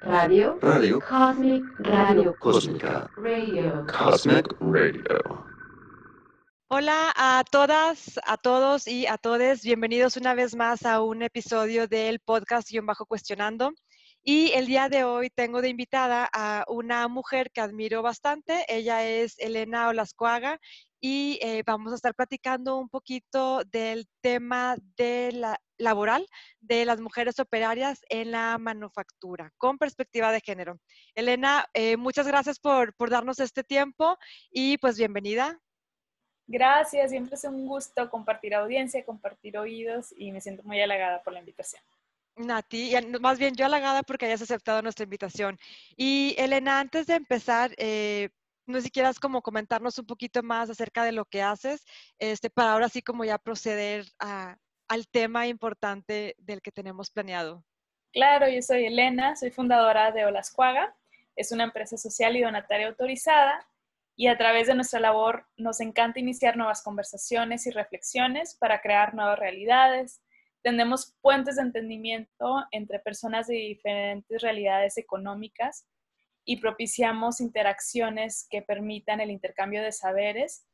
Radio. Radio. Cosmic Radio. Cósmica. Radio. Cosmic Radio. Hola a todas, a todos y a todes. Bienvenidos una vez más a un episodio del podcast Guión Bajo Cuestionando. Y el día de hoy tengo de invitada a una mujer que admiro bastante. Ella es Elena Olascuaga y eh, vamos a estar platicando un poquito del tema de la, laboral de las mujeres operarias en la manufactura con perspectiva de género. Elena, eh, muchas gracias por, por darnos este tiempo y pues bienvenida. Gracias, siempre es un gusto compartir audiencia, compartir oídos y me siento muy halagada por la invitación. Nati, y más bien yo halagada porque hayas aceptado nuestra invitación. Y Elena, antes de empezar, eh, no sé si quieras como comentarnos un poquito más acerca de lo que haces, este, para ahora sí como ya proceder a, al tema importante del que tenemos planeado. Claro, yo soy Elena, soy fundadora de Olascuaga, es una empresa social y donataria autorizada y a través de nuestra labor nos encanta iniciar nuevas conversaciones y reflexiones para crear nuevas realidades, Tendemos puentes de entendimiento entre personas de diferentes realidades económicas y propiciamos interacciones que permitan el intercambio de saberes.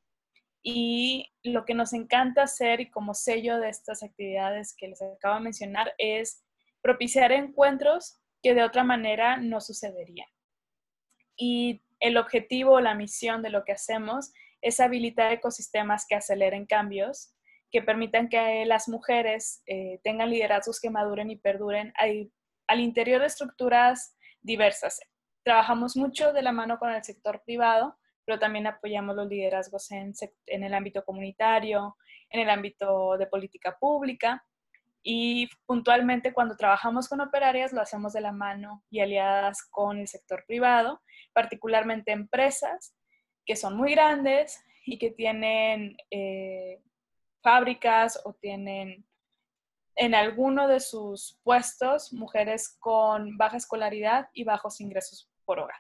Y lo que nos encanta hacer y como sello de estas actividades que les acabo de mencionar es propiciar encuentros que de otra manera no sucederían. Y el objetivo o la misión de lo que hacemos es habilitar ecosistemas que aceleren cambios que permitan que las mujeres eh, tengan liderazgos que maduren y perduren al, interior de estructuras diversas. Trabajamos mucho de la mano con el sector privado, pero también apoyamos los liderazgos en, en el ámbito comunitario, en el ámbito de política pública y puntualmente cuando trabajamos con operarias lo hacemos de la mano y aliadas con el sector privado, particularmente empresas que son muy grandes y que tienen eh, fábricas o tienen en alguno de sus puestos mujeres con baja escolaridad y bajos ingresos por hogar.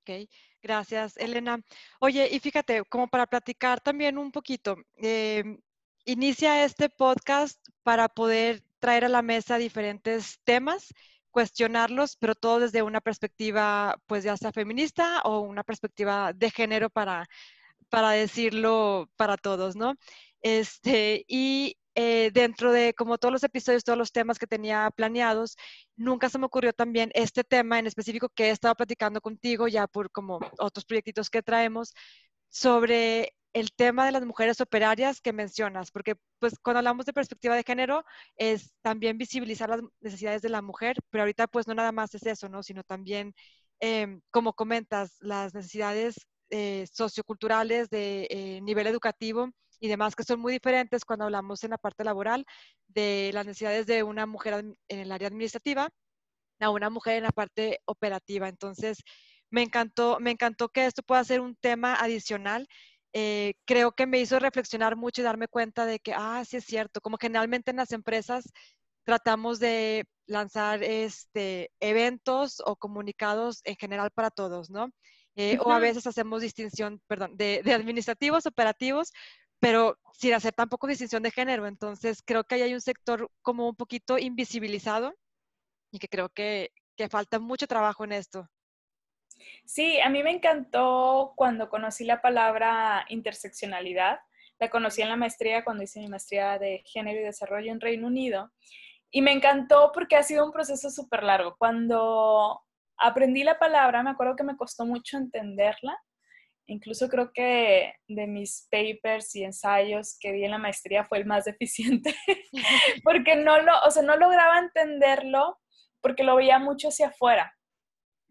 Ok, gracias, Elena. Oye, y fíjate, como para platicar también un poquito, em, inicia este podcast para poder traer a la mesa diferentes temas, cuestionarlos, pero todo desde una perspectiva, pues ya sea feminista o una perspectiva de género para, para decirlo para todos, ¿no? Este, y eh, dentro de como todos los episodios, todos los temas que tenía planeados, nunca se me ocurrió también este tema en específico que he estado platicando contigo ya por como otros proyectitos que traemos sobre el tema de las mujeres operarias que mencionas, porque pues cuando hablamos de perspectiva de género es también visibilizar las necesidades de la mujer, pero ahorita pues no nada más es eso, ¿no? Sino también, em, como comentas, las necesidades eh, socioculturales de eh, nivel educativo y demás, que son muy diferentes cuando hablamos en la parte laboral de las necesidades de una mujer en el área administrativa a una mujer en la parte operativa. Entonces, me encantó, me encantó que esto pueda ser un tema adicional. Eh, creo que me hizo reflexionar mucho y darme cuenta de que, ah, sí es cierto, como generalmente en las empresas tratamos de lanzar este, eventos o comunicados en general para todos, ¿no? Eh, o a veces hacemos distinción, perdón, de, de, administrativos, operativos, pero sin hacer tampoco distinción de género. Entonces, creo que ahí hay un sector como un poquito invisibilizado y que creo que, falta mucho trabajo en esto. Sí, a mí me encantó cuando conocí la palabra interseccionalidad. La conocí en la maestría cuando hice mi maestría de género y desarrollo en Reino Unido. Y me encantó porque ha sido un proceso súper largo. Cuando aprendí la palabra, me acuerdo que me costó mucho entenderla Incluso creo que de mis papers y ensayos que di en la maestría fue el más deficiente, porque no, lo, o sea, no lograba entenderlo porque lo veía mucho hacia afuera,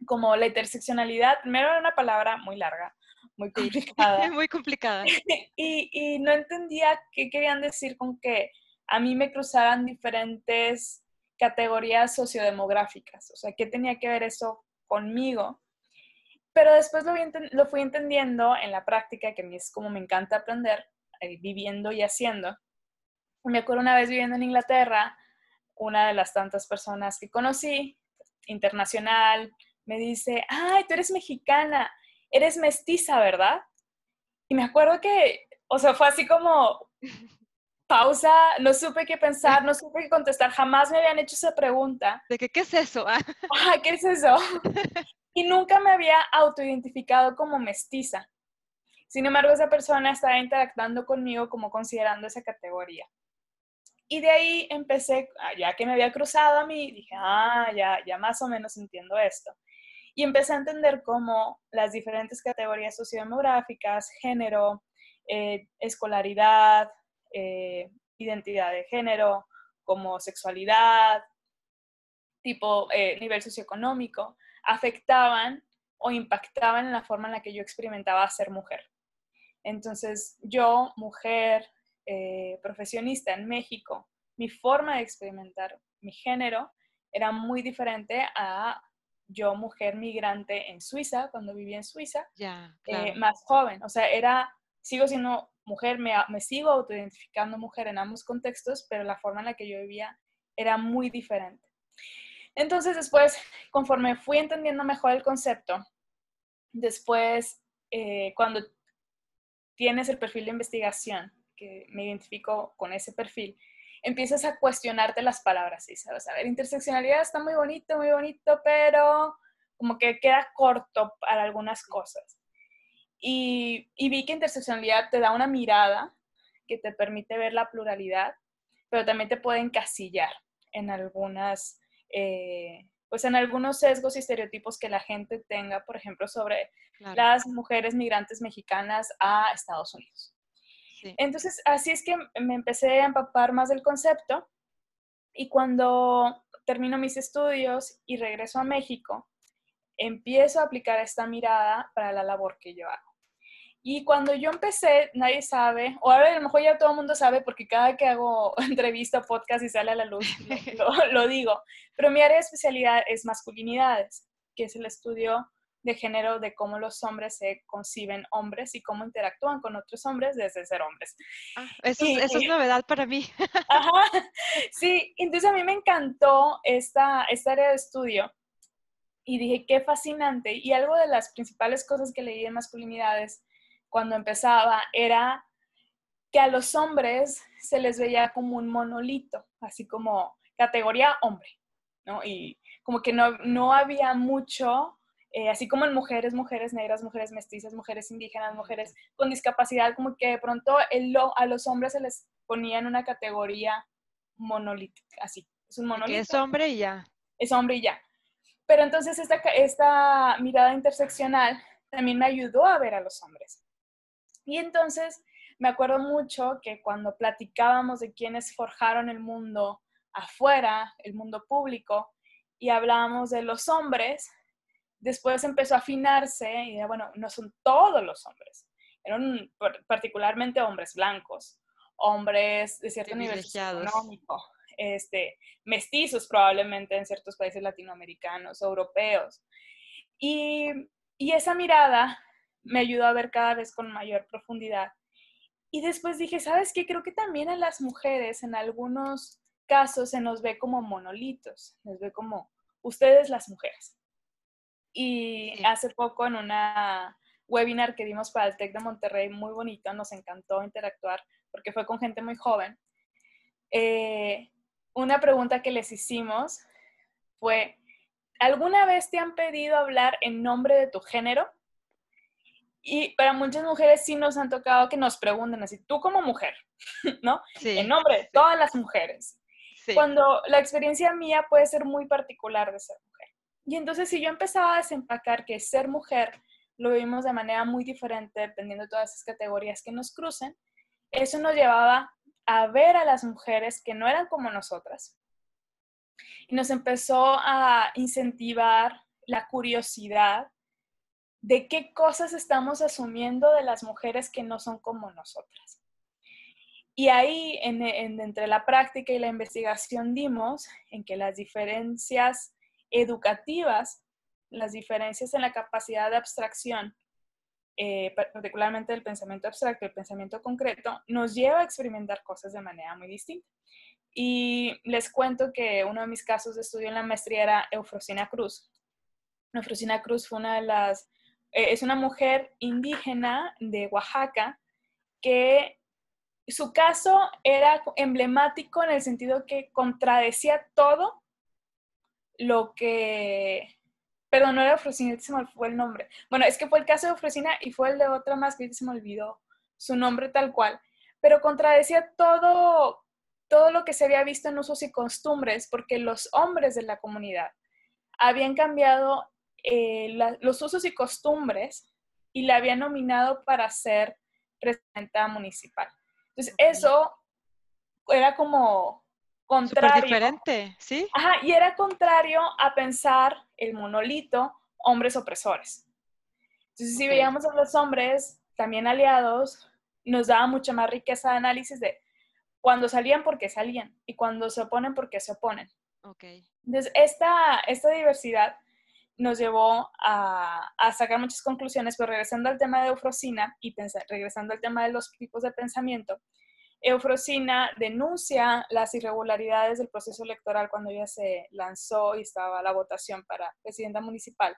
como la interseccionalidad, primero era una palabra muy larga, muy complicada. muy complicada. y, y no entendía qué querían decir con que a mí me cruzaran diferentes categorías sociodemográficas, o sea, ¿qué tenía que ver eso conmigo? Pero después lo, lo fui entendiendo en la práctica, que a mí es como me encanta aprender, eh, viviendo y haciendo. Me acuerdo una vez viviendo en Inglaterra, una de las tantas personas que conocí, internacional, me dice, ay, tú eres mexicana, eres mestiza, ¿verdad? Y me acuerdo que, o sea, fue así como, pausa, no supe qué pensar, no supe qué contestar, jamás me habían hecho esa pregunta. ¿De que, qué es eso? Ah, Ajá, ¿qué es eso? Y nunca me había autoidentificado como mestiza. Sin embargo, esa persona estaba interactuando conmigo como considerando esa categoría. Y de ahí empecé, ah, ya que me había cruzado a mí, dije, ah, ya, ya más o menos entiendo esto. Y empecé a entender cómo las diferentes categorías sociodemográficas, género, eh, escolaridad, eh, identidad de género, como sexualidad, tipo eh, nivel socioeconómico, afectaban o impactaban en la forma en la que yo experimentaba ser mujer. Entonces, yo, mujer, eh, profesionista en México, mi forma de experimentar mi género era muy diferente a yo, mujer migrante en Suiza, cuando vivía en Suiza, eh, más joven. O sea, era, sigo siendo mujer, me, me sigo autoidentificando mujer en ambos contextos, pero la forma en la que yo vivía era muy diferente. Entonces, después, conforme fui entendiendo mejor el concepto, después, eh, cuando tienes el perfil de investigación, que me identifico con ese perfil, empiezas a cuestionarte las palabras y sabes, a ver, interseccionalidad está muy bonito, muy bonito, pero como que queda corto para algunas cosas. Y, y vi que interseccionalidad te da una mirada que te permite ver la pluralidad, pero también te puede encasillar en algunas, eh, pues en algunos sesgos y estereotipos que la gente tenga, por ejemplo, sobre claro. las mujeres migrantes mexicanas a Estados Unidos. Sí. Entonces, así es que me empecé a empapar más del concepto y cuando termino mis estudios y regreso a México, empiezo a aplicar esta mirada para la labor que yo hago. Y cuando yo empecé, nadie sabe, o ahora a lo mejor ya todo el mundo sabe porque cada que hago entrevista, podcast y sale a la luz, lo, lo, digo, pero mi área de especialidad es masculinidades, que es el estudio de género de cómo los hombres se conciben hombres y cómo interactúan con otros hombres desde ser hombres. Ah, eso, Y- es, eso es novedad para mí. Ajá, sí, entonces a mí me encantó esta, esta área de estudio y dije, qué fascinante. Y algo de las principales cosas que leí de masculinidades cuando empezaba era que a los hombres se les veía como un monolito, así como categoría hombre, ¿no? Y como que no, no había mucho, eh, así como en mujeres, mujeres negras, mujeres mestizas, mujeres indígenas, mujeres con discapacidad, como que de pronto el, a los hombres se les ponía en una categoría monolítica, así, es un monolito es hombre y ya. es hombre y ya. Pero entonces esta, esta mirada interseccional también me ayudó a ver a los hombres. Y entonces me acuerdo mucho que cuando platicábamos de quienes forjaron el mundo afuera, el mundo público, y hablábamos de los hombres, después empezó a afinarse y bueno, no son todos los hombres, eran par- particularmente hombres blancos, hombres de cierto nivel económico, este, mestizos probablemente en ciertos países latinoamericanos, europeos. Y, y esa mirada me ayudó a ver cada vez con mayor profundidad. Y después dije, ¿sabes qué? Creo que también a las mujeres en algunos casos se nos ve como monolitos, nos ve como ustedes las mujeres. Y Sí. hace poco en una webinar que dimos para el TEC de Monterrey, muy bonito, nos encantó interactuar porque fue con gente muy joven. Eh, una pregunta que les hicimos fue, ¿alguna vez te han pedido hablar en nombre de tu género? Y para muchas mujeres sí nos han tocado que nos pregunten así, tú como mujer, ¿no? Sí. En nombre de sí, todas las mujeres. sí. Cuando la experiencia mía puede ser muy particular de ser mujer. Y entonces si yo empezaba a desempacar que ser mujer lo vivimos de manera muy diferente dependiendo de todas esas categorías que nos crucen, eso nos llevaba a ver a las mujeres que no eran como nosotras. Y nos empezó a incentivar la curiosidad de qué cosas estamos asumiendo de las mujeres que no son como nosotras. Y ahí, en, en- entre la práctica y la investigación, dimos en que las diferencias educativas, las diferencias en la capacidad de abstracción, eh, pa- particularmente del pensamiento abstracto el pensamiento concreto, nos lleva a experimentar cosas de manera muy distinta. Y les cuento que uno de mis casos de estudio en la maestría era Eufrosina Cruz. Eufrosina Cruz fue una de las, eh, es una mujer indígena de Oaxaca que su caso era emblemático en el sentido que contradecía todo lo que... Perdón, no era me fue el nombre. Bueno, es que fue el caso de Ofrosina y fue el de otra más que se me olvidó su nombre tal cual, pero contradecía todo, todo lo que se había visto en usos y costumbres, porque los hombres de la comunidad habían cambiado eh, los usos y costumbres y la habían nominado para ser presidenta municipal. Entonces, eso era como contrario. diferente, ¿sí? Ajá, y era contrario a pensar el monolito hombres opresores. Entonces, si veíamos a los hombres también aliados, nos daba mucha más riqueza de análisis de cuando salían, por qué salían, y cuando se oponen, por qué se oponen. Okay. Entonces, esta, esta diversidad nos llevó a, sacar muchas conclusiones, pero regresando al tema de Eufrosina y regresando al tema de los tipos de pensamiento, Eufrosina denuncia las irregularidades del proceso electoral cuando ella se lanzó y estaba la votación para presidenta municipal.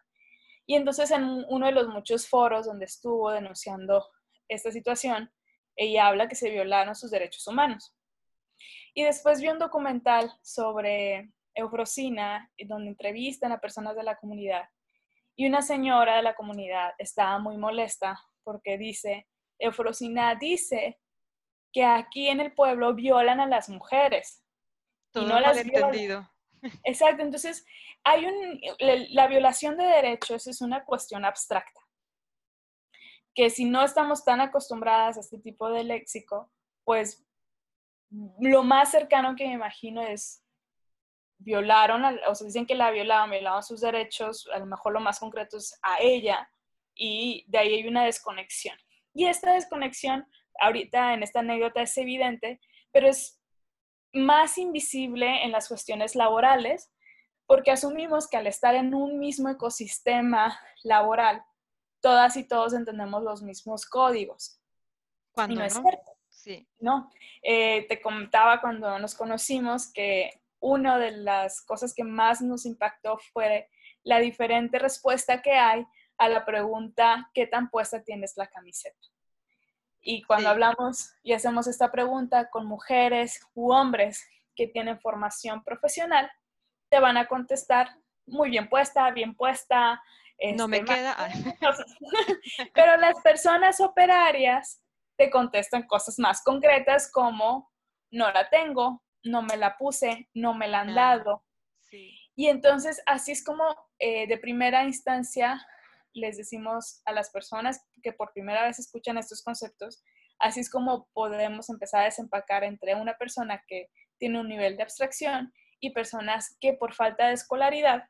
Y entonces en uno de los muchos foros donde estuvo denunciando esta situación, ella habla que se violaron sus derechos humanos. Y después vi un documental sobre Eufrosina, donde entrevistan a personas de la comunidad. Y una señora de la comunidad estaba muy molesta porque dice, Eufrosina dice que aquí en el pueblo violan a las mujeres. Todo y no las entendido. Exacto, entonces hay un, la violación de derechos es una cuestión abstracta, que si no estamos tan acostumbradas a este tipo de léxico, pues lo más cercano que me imagino es violaron, o sea, dicen que la violaban, violaban sus derechos, a lo mejor lo más concreto es a ella, y de ahí hay una desconexión. Y esta desconexión, ahorita en esta anécdota es evidente, pero es más invisible en las cuestiones laborales, porque asumimos que al estar en un mismo ecosistema laboral, todas y todos entendemos los mismos códigos. Cuando y no, no, es cierto. Sí. No, eh, te comentaba cuando nos conocimos que una de las cosas que más nos impactó fue la diferente respuesta que hay a la pregunta, ¿qué tan puesta tienes la camiseta? Y cuando hablamos y hacemos esta pregunta con mujeres u hombres que tienen formación profesional, te van a contestar muy bien puesta, bien puesta. no me este, queda. Pero las personas operarias te contestan cosas más concretas como no la tengo, no me la puse, no me la han dado. Y entonces así es como eh, de primera instancia les decimos a las personas que por primera vez escuchan estos conceptos, así es como podemos empezar a desempacar entre una persona que tiene un nivel de abstracción y personas que por falta de escolaridad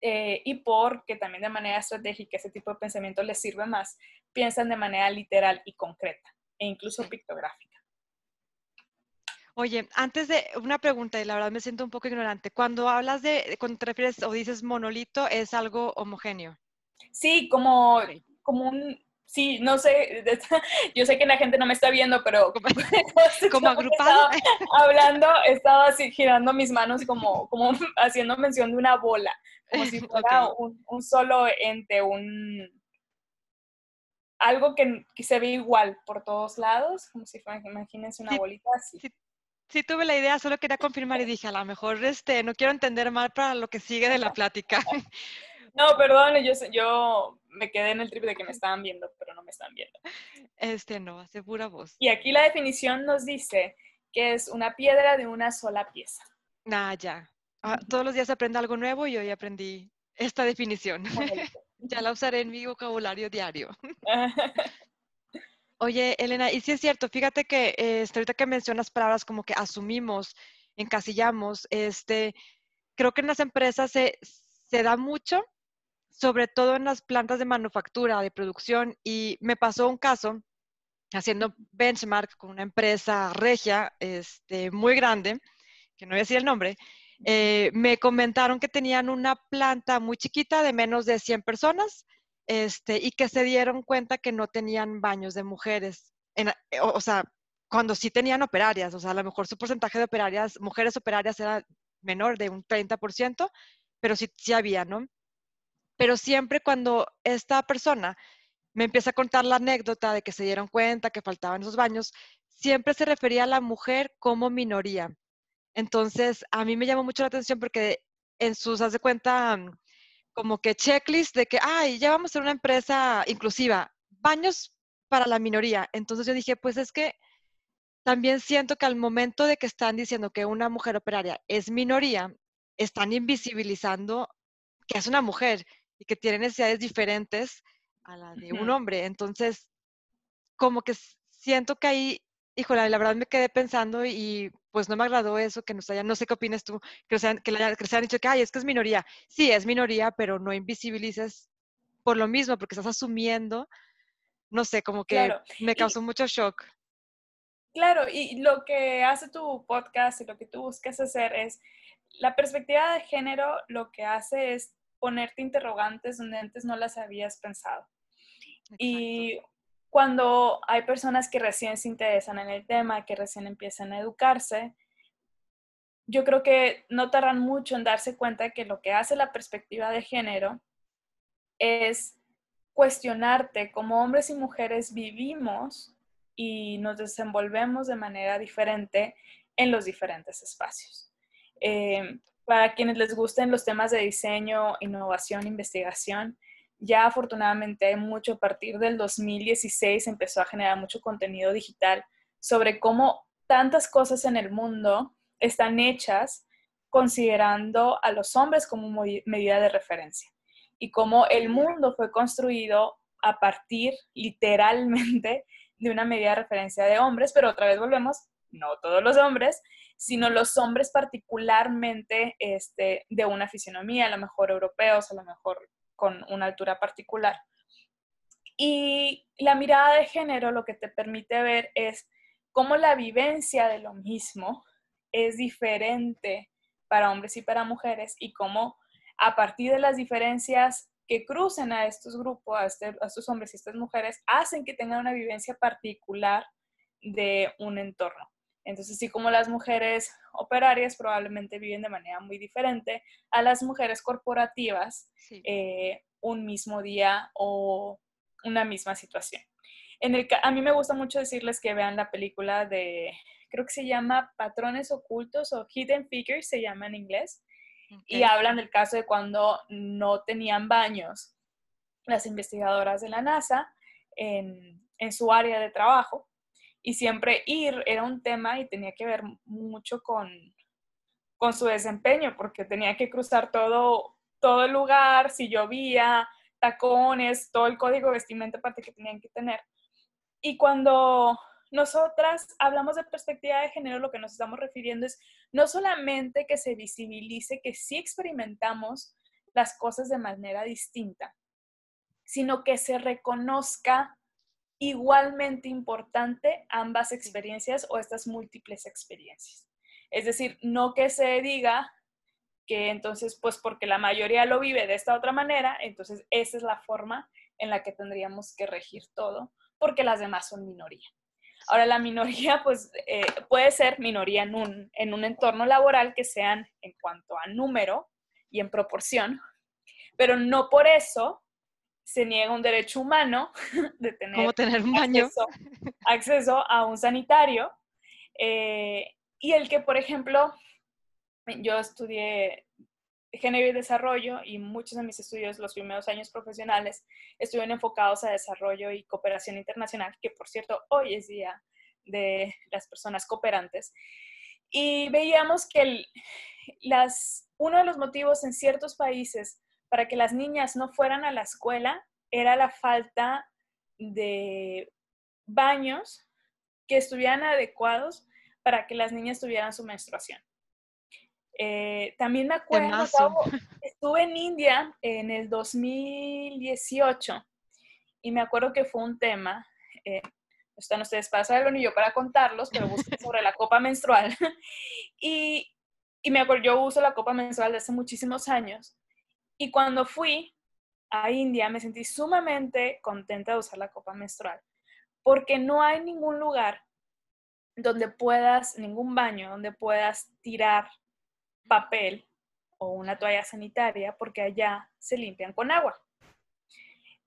eh, y porque también de manera estratégica ese tipo de pensamiento les sirve más, piensan de manera literal y concreta e incluso pictográfica. Oye, antes de una pregunta, y la verdad me siento un poco ignorante. Cuando hablas de, cuando te refieres o dices monolito, ¿es algo homogéneo? Sí, como, como un, sí, no sé, yo sé que la gente no me está viendo, pero como, como agrupado. hablando, estaba así girando mis manos como, como haciendo mención de una bola, como si fuera un, un, solo ente, un algo que, que, se ve igual por todos lados, como si fuera, imagínense una bolita así. Sí, sí tuve la idea, solo quería confirmar y dije, a lo mejor este, no quiero entender mal para lo que sigue de la plática. No, perdón, yo, yo me quedé en el trip de que me estaban viendo, pero no me están viendo. Este no, hace pura voz. Y aquí la definición nos dice que es una piedra de una sola pieza. Ah, ya. Ah, todos los días aprendo algo nuevo y hoy aprendí esta definición. ya la usaré en mi vocabulario diario. Oye, Elena, y sí es cierto, fíjate que eh, ahorita que mencionas palabras como que asumimos, encasillamos, este, creo que en las empresas se, se da mucho, sobre todo en las plantas de manufactura, de producción, y me pasó un caso haciendo benchmark con una empresa regia, este, muy grande, que no voy a decir el nombre, eh, me comentaron que tenían una planta muy chiquita de menos de 100 personas este, y que se dieron cuenta que no tenían baños de mujeres. En, eh, o, sea, cuando sí tenían operarias, o sea, a lo mejor su porcentaje de operarias, mujeres operarias era menor de un 30%, pero sí, sí había, ¿no? Pero siempre cuando esta persona me empieza a contar la anécdota de que se dieron cuenta que faltaban esos baños, siempre se refería a la mujer como minoría. Entonces, a mí me llamó mucho la atención porque en sus, haz de cuenta, como que checklist de que, ay, ya vamos a ser una empresa inclusiva, baños para la minoría. Entonces yo dije, pues es que también siento que al momento de que están diciendo que una mujer operaria es minoría, están invisibilizando que es una mujer y que tiene necesidades diferentes a la de un hombre. Entonces, como que siento que ahí, híjole, la verdad me quedé pensando y pues no me agradó eso que nos hayan, no sé qué opinas tú, que, sean, que, le hayan, dicho que, ay, es que es minoría. Sí, es minoría, pero no invisibilices por lo mismo, porque estás asumiendo, no sé, como que me causó mucho shock. Claro, y lo que hace tu podcast y lo que tú buscas hacer es, la perspectiva de género lo que hace es ponerte interrogantes donde antes no las habías pensado. Y cuando hay personas que recién se interesan en el tema, que recién empiezan a educarse, yo creo que no tardan mucho en darse cuenta que lo que hace la perspectiva de género es cuestionarte cómo hombres y mujeres vivimos y nos desenvolvemos de manera diferente en los diferentes espacios. Eh, para quienes les gusten los temas de diseño, innovación, investigación, ya afortunadamente hay mucho a partir del 2016 empezó a generar mucho contenido digital sobre cómo tantas cosas en el mundo están hechas considerando a los hombres como medida de referencia y cómo el mundo fue construido a partir literalmente de una medida de referencia de hombres, pero otra vez volvemos, no todos los hombres, sino los hombres particularmente este, de una fisionomía, a lo mejor europeos, a lo mejor con una altura particular. Y la mirada de género lo que te permite ver es cómo la vivencia de lo mismo es diferente para hombres y para mujeres y cómo a partir de las diferencias que crucen a estos grupos, a, este, a estos hombres y estas mujeres, hacen que tengan una vivencia particular de un entorno. Entonces, así como las mujeres operarias probablemente viven de manera muy diferente a las mujeres corporativas eh, un mismo día o una misma situación. En el, a mí me gusta mucho decirles que vean la película de, creo que se llama Patrones Ocultos o Hidden Figures, se llama en inglés, y hablan del caso de cuando no tenían baños las investigadoras de la NASA en, en su área de trajo y siempre ir era un tema y tenía que ver mucho con, con su desempeño, porque tenía que cruzar todo, todo el lugar, si llovía, tacones, todo el código de vestimenta aparte que tenían que tener. Y cuando nosotras hablamos de perspectiva de género, lo que nos estamos refiriendo es no solamente que se visibilice que sí experimentamos las cosas de manera distinta, sino que se reconozca igualmente importante ambas experiencias o estas múltiples experiencias. Es decir, no que se diga que entonces, pues porque la mayoría lo vive de esta otra manera, entonces esa es la forma en la que tendríamos que regir todo, porque las demás son minoría. Ahora, la minoría, pues eh, puede ser minoría en un, en un entorno laboral que sean en cuanto a número y en proporción, pero no por eso se niega un derecho humano de tener, tener un baño? Acceso, a un sanitario. Eh, y el que, por ejemplo, yo estudié género y desarrollo y muchos de mis estudios, los primeros años profesionales, estuvieron enfocados a desarrollo y cooperación internacional, que por cierto hoy es día de las personas cooperantes. Y veíamos que las, uno de los motivos en ciertos países para que las niñas no fueran a la escuela era la falta de baños que estuvieran adecuados para que las niñas tuvieran su menstruación. Eh, también me acuerdo, estuve en India en el 2018 y me acuerdo que fue un tema, eh, están ustedes para saberlo ni yo para contarlos, pero busqué sobre la copa menstrual. y, y me acuerdo, yo uso la copa menstrual de hace muchísimos años y cuando fui a India me sentí sumamente contenta de usar la copa menstrual, porque no hay ningún lugar donde puedas, ningún baño donde puedas tirar papel o una toalla sanitaria, porque allá se limpian con agua.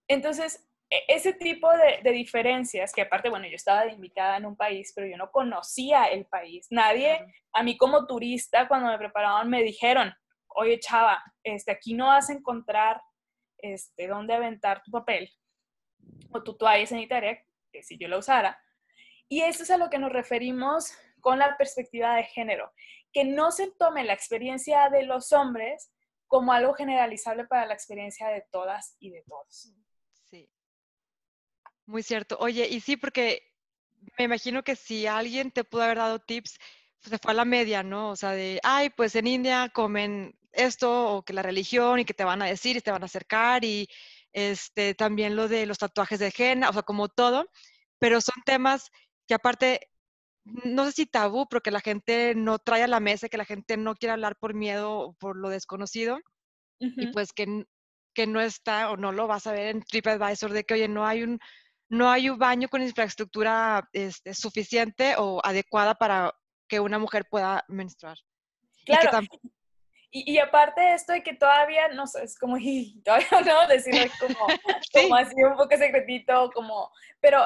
Entonces, e, ese tipo de, de, diferencias, que aparte, bueno, yo estaba de invitada en un país, pero yo no conocía el país. Nadie, a mí como turista, cuando me preparaban, me dijeron, oye, chava, este, aquí no vas a encontrar este, dónde aventar tu papel o tu toalla sanitaria, que si yo la usara. Y eso es a lo que nos referimos con la perspectiva de género, que no se tome la experiencia de los hombres como algo generalizable para la experiencia de todas y de todos. Sí. Muy cierto. Oye, y sí, porque me imagino que si alguien te pudo haber dado tips, se fue a la media, ¿no? O sea, de, ay, pues en India comen esto o que la religión y que te van a decir y te van a acercar y este, también lo de los tatuajes de henna, o sea, como todo, pero son temas que aparte, no sé si tabú, pero que la gente no trae a la mesa, que la gente no quiere hablar por miedo o por lo desconocido, y pues que, que no está o no lo vas a ver en TripAdvisor de que, oye, no hay un, no hay un baño con infraestructura este, suficiente o adecuada para que una mujer pueda menstruar. Claro. Y, aparte de esto de que todavía, no sé, es como, y todavía no, decirlo como, como así un poco secretito, como, pero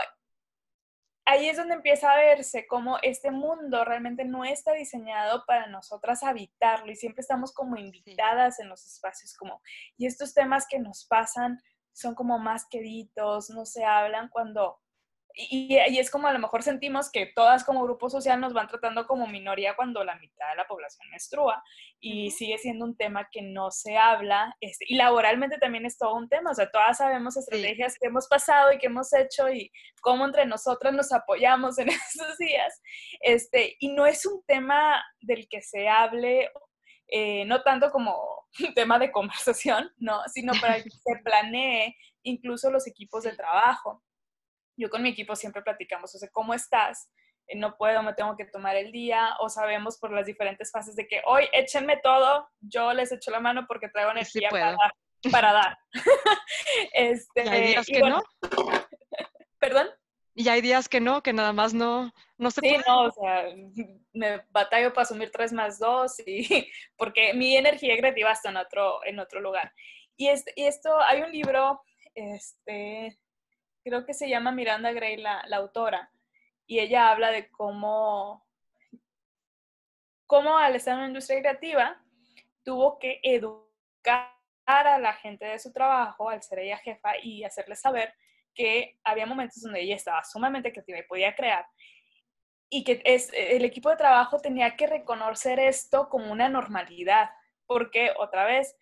ahí es donde empieza a verse como este mundo realmente no está diseñado para nosotras habitarlo y siempre estamos como invitadas en los espacios como, y estos temas que nos pasan son como más queditos, no se hablan cuando y, es como a lo mejor sentimos que todas como grupo social nos van tratando como minoría cuando la mitad de la población menstrua y sigue siendo un tema que no se habla este, y laboralmente también es todo un tema, o sea, todas sabemos estrategias que hemos pasado y que hemos hecho y cómo entre nosotras nos apoyamos en estos días, este, y no es un tema del que se hable, eh, no tanto como un tema de conversación, no, sino para que se planee incluso los equipos de trabajo yo con mi equipo siempre platicamos, o sea, ¿cómo estás? Eh, no puedo, me tengo que tomar el día, o sabemos por las diferentes fases de que hoy échenme todo, yo les echo la mano porque traigo energía para, dar. este, y hay días que no. ¿Perdón? Y hay días que no, que nada más no, no se sí, no, o sea, me batallo para asumir tres más dos y porque mi energía creativa está en otro, en otro lugar. Y, este, y esto, hay un libro, este, creo que se llama Miranda Gray la, autora, y ella habla de cómo, cómo al estar en la industria creativa tuvo que educar a la gente de su trabajo, al ser ella jefa, y hacerles saber que había momentos donde ella estaba sumamente creativa y podía crear, y que es, el equipo de trabajo tenía que reconocer esto como una normalidad, porque otra vez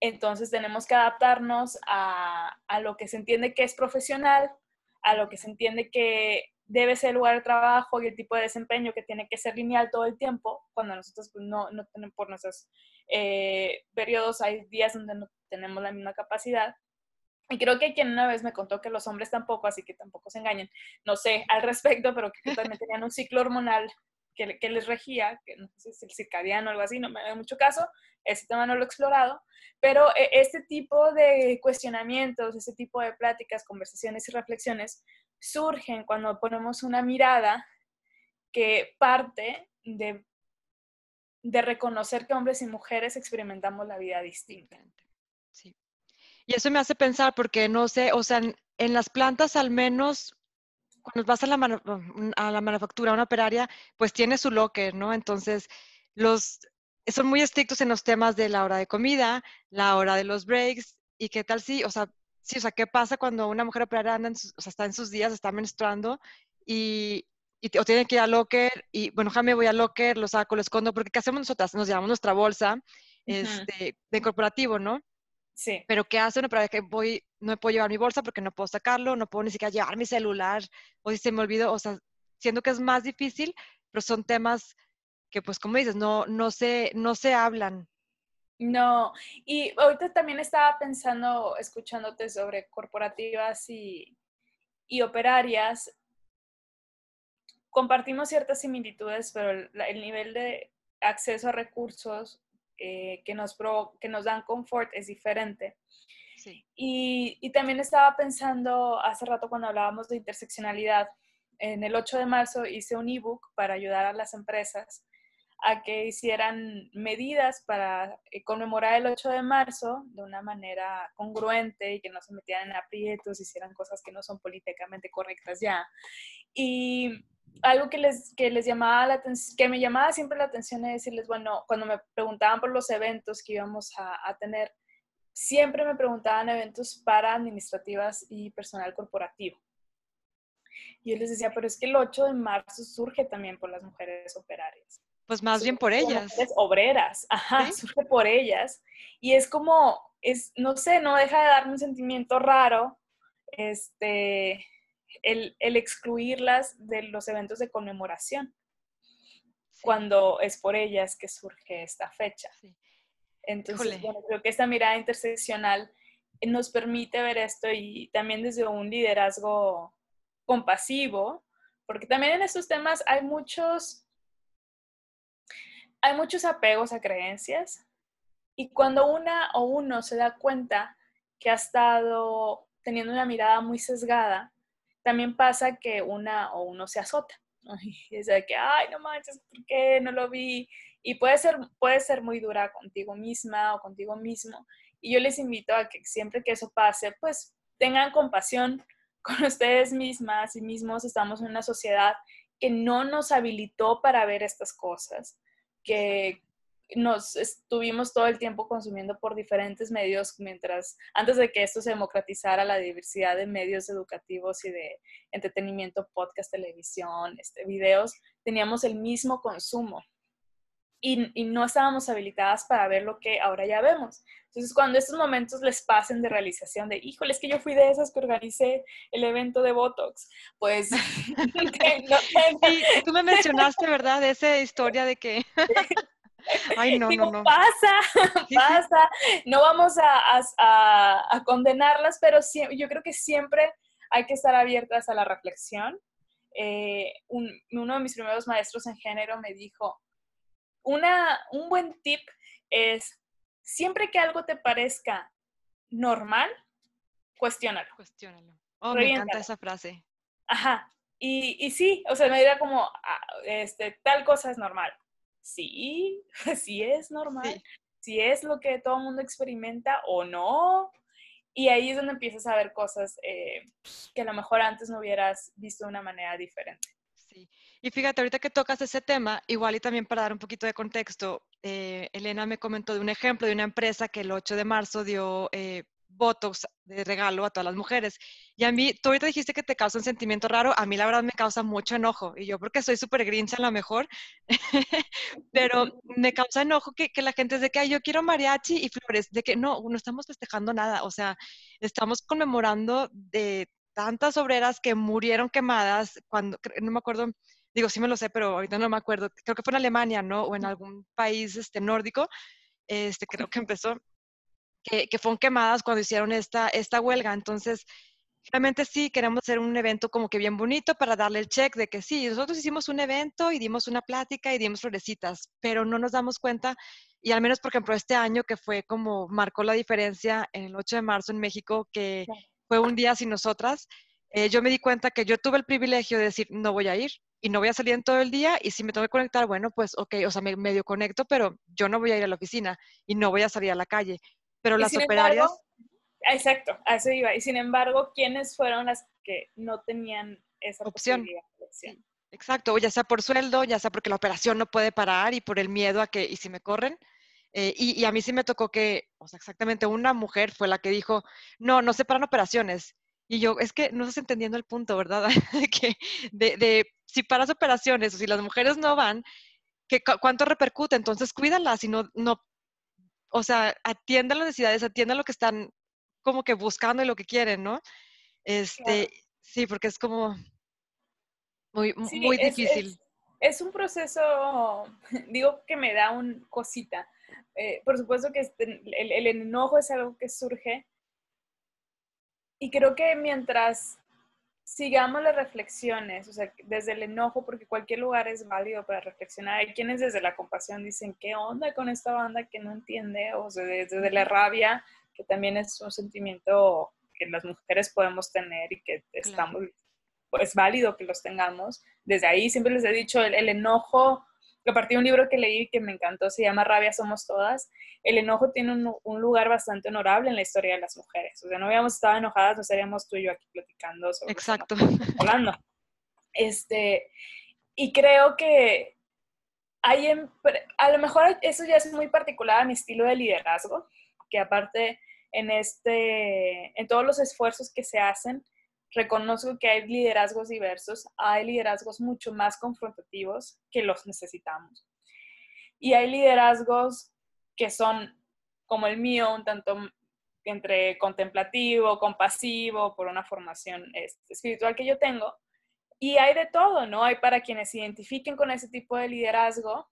entonces tenemos que adaptarnos a, lo que se entiende que es profesional, a lo que se entiende que debe ser el lugar de trabajo y el tipo de desempeño que tiene que ser lineal todo el tiempo, cuando nosotros pues, no, no tenemos por nuestros eh, periodos, hay días donde no tenemos la misma capacidad. Y creo que quien una vez me contó que los hombres tampoco, así que tampoco se engañen. No sé al respecto, pero que también tenían un ciclo hormonal que, que, les regía, que no sé si es el circadiano o algo así, no me da mucho caso, ese tema no lo he explorado, pero eh, este tipo de cuestionamientos, este tipo de pláticas, conversaciones y reflexiones surgen cuando ponemos una mirada que parte de, de reconocer que hombres y mujeres experimentamos la vida distinta. Sí. Y eso me hace pensar porque no sé, o sea, en, en las plantas al menos cuando vas a la, a la manufactura, a una operaria, pues tiene su locker, ¿no? Entonces, los, son muy estrictos en los temas de la hora de comida, la hora de los breaks, y qué tal si, o sea, sí, o sea, ¿qué pasa cuando una mujer operaria anda o sea, está en sus días, está menstruando y, y o tiene que ir a locker y, bueno, me voy a locker, lo saco, lo escondo, porque ¿qué hacemos nosotras? Nos llevamos nuestra bolsa este, de corporativo, ¿no? Sí. Pero ¿qué hace una operaria que voy, no puedo llevar mi bolsa porque no puedo sacarlo, no puedo ni siquiera llevar mi celular, o si se me olvidó, o sea, siendo que es más difícil, pero son temas que pues como dices, no, no, se, no se hablan. No, y ahorita también estaba pensando, escuchándote sobre corporativas y, y operarias, compartimos ciertas similitudes, pero el, nivel de acceso a recursos eh, que, nos que nos dan confort es diferente. Sí. Y, y, también estaba pensando hace rato cuando hablábamos de interseccionalidad, en el 8 de marzo hice un ebook para ayudar a las empresas a que hicieran medidas para eh, conmemorar el 8 de marzo de una manera congruente y que no se metieran en aprietos, hicieran cosas que no son políticamente correctas ya. Y algo que les, que les llamaba la atención, que me llamaba siempre la atención es decirles, bueno, cuando me preguntaban por los eventos que íbamos a, a tener, siempre me preguntaban eventos para administrativas y personal corporativo. Y yo les decía, pero es que el 8 de marzo surge también por las mujeres operarias. Pues más bien por ellas. Mujeres obreras, ajá, surge por ellas. Y es como, es, no sé, no deja de darme un sentimiento raro, este, el, el excluirlas de los eventos de conmemoración, cuando es por ellas que surge esta fecha. Entonces, bueno, creo que esta mirada interseccional nos permite ver esto y también desde un liderazgo compasivo, porque también en estos temas hay muchos, hay muchos apegos a creencias y cuando una o uno se da cuenta que ha estado teniendo una mirada muy sesgada, también pasa que una o uno se azota. Y es de que, ay, no manches, ¿por qué no lo vi? Y puede ser, puede ser muy dura contigo misma o contigo mismo. Y yo les invito a que siempre que eso pase, pues tengan compasión con ustedes mismas y mismos. Estamos en una sociedad que no nos habilitó para ver estas cosas, que nos estuvimos todo el tiempo consumiendo por diferentes medios mientras antes de que esto se democratizara la diversidad de medios educativos y de entretenimiento, podcast, televisión, este, videos, teníamos el mismo consumo y, no estábamos habilitadas para ver lo que ahora ya vemos. Entonces, cuando estos momentos les pasen de realización de, híjole, es que yo fui de esas que organicé el evento de Botox, pues... tú me mencionaste, ¿verdad? De esa historia de que... Ay, no, no, no. Pasa, pasa. No vamos a, a, condenarlas, pero yo creo que siempre hay que estar abiertas a la reflexión. Eh, uno de mis primeros maestros en género me dijo, una, un buen tip es, siempre que algo te parezca normal, cuestiónalo. Cuestiónalo. Oh, me encanta esa frase. Ajá. Y, y sí, o sea, me dirá como, ah, este, tal cosa es normal. Sí, sí es normal. Sí. es lo que todo el mundo experimenta o no. Y ahí es donde empiezas a ver cosas eh, que a lo mejor antes no hubieras visto de una manera diferente. Y fíjate, ahorita que tocas ese tema, igual y también para dar un poquito de contexto, eh, Elena me comentó de un ejemplo de una empresa que el 8 de marzo dio eh, Botox de regalo a todas las mujeres. Y a mí, tú ahorita dijiste que te causa un sentimiento raro, a mí la verdad me causa mucho enojo. Y yo porque soy súper grincha a lo mejor, pero me causa enojo que, que, la gente es de que Ay, yo quiero mariachi y flores, de que no, no estamos festejando nada, o sea, estamos conmemorando de tantas obreras que murieron quemadas cuando, no me acuerdo, digo, sí me lo sé, pero ahorita no me acuerdo, creo que fue en Alemania, ¿no? O en algún país este, nórdico, este, creo que empezó, que, que fueron quemadas cuando hicieron esta, esta huelga. Entonces, realmente sí queremos hacer un evento como que bien bonito para darle el check de que sí, nosotros hicimos un evento y dimos una plática y dimos florecitas, pero no nos damos cuenta, y al menos por ejemplo este año que fue como marcó la diferencia en el 8 de marzo en México, que fue un día sin nosotras, eh, yo me di cuenta que yo tuve el privilegio de decir, no voy a ir y no voy a salir en todo el día y si me tengo que conectar, bueno, pues ok, o sea, me medio conecto, pero yo no voy a ir a la oficina y no voy a salir a la calle. Pero las operarias... exacto, a eso iba. Y sin embargo, ¿quiénes fueron las que no tenían esa opción? exacto, ya sea por sueldo, ya sea porque la operación no puede parar y por el miedo a que, ¿y si me corren? Eh, y, y, a mí sí me tocó que, o sea, exactamente una mujer fue la que dijo, no, no se paran operaciones. Y yo, es que no estás entendiendo el punto, ¿verdad? que de, de, si paras operaciones o si las mujeres no van, que, ¿cuánto repercute? Entonces cuídalas y no, no, o sea, atiendan las necesidades, atiendan lo que están como que buscando y lo que quieren, ¿no? Este, sí, porque es como muy, muy difícil. Es, un proceso, digo que me da un cosita. Eh, por supuesto que este, el, el enojo es algo que surge, y creo que mientras sigamos las reflexiones, o sea, desde el enojo, porque cualquier lugar es válido para reflexionar. Hay quienes desde la compasión dicen, ¿qué onda con esta banda que no entiende? O sea, desde la rabia, que también es un sentimiento que las mujeres podemos tener y que estamos, es válido que los tengamos. Desde ahí siempre les he dicho, el, enojo a partir de un libro que leí que me encantó, se llama Rabia Somos Todas, el enojo tiene un, un, lugar bastante honorable en la historia de las mujeres. O sea, no habíamos estado enojadas, no estaríamos tú y yo aquí platicando sobre Exacto. hablando. Este, y creo que hay, en, a lo mejor eso ya es muy particular a mi estilo de liderazgo, que aparte en, este, en todos los esfuerzos que se hacen, reconozco que hay liderazgos diversos, hay liderazgos mucho más confrontativos que los necesitamos. Y hay liderazgos que son como el mío, un tanto entre contemplativo, compasivo, por una formación este, espiritual que yo tengo. Y hay de todo, ¿no? Hay para quienes se identifiquen con ese tipo de liderazgo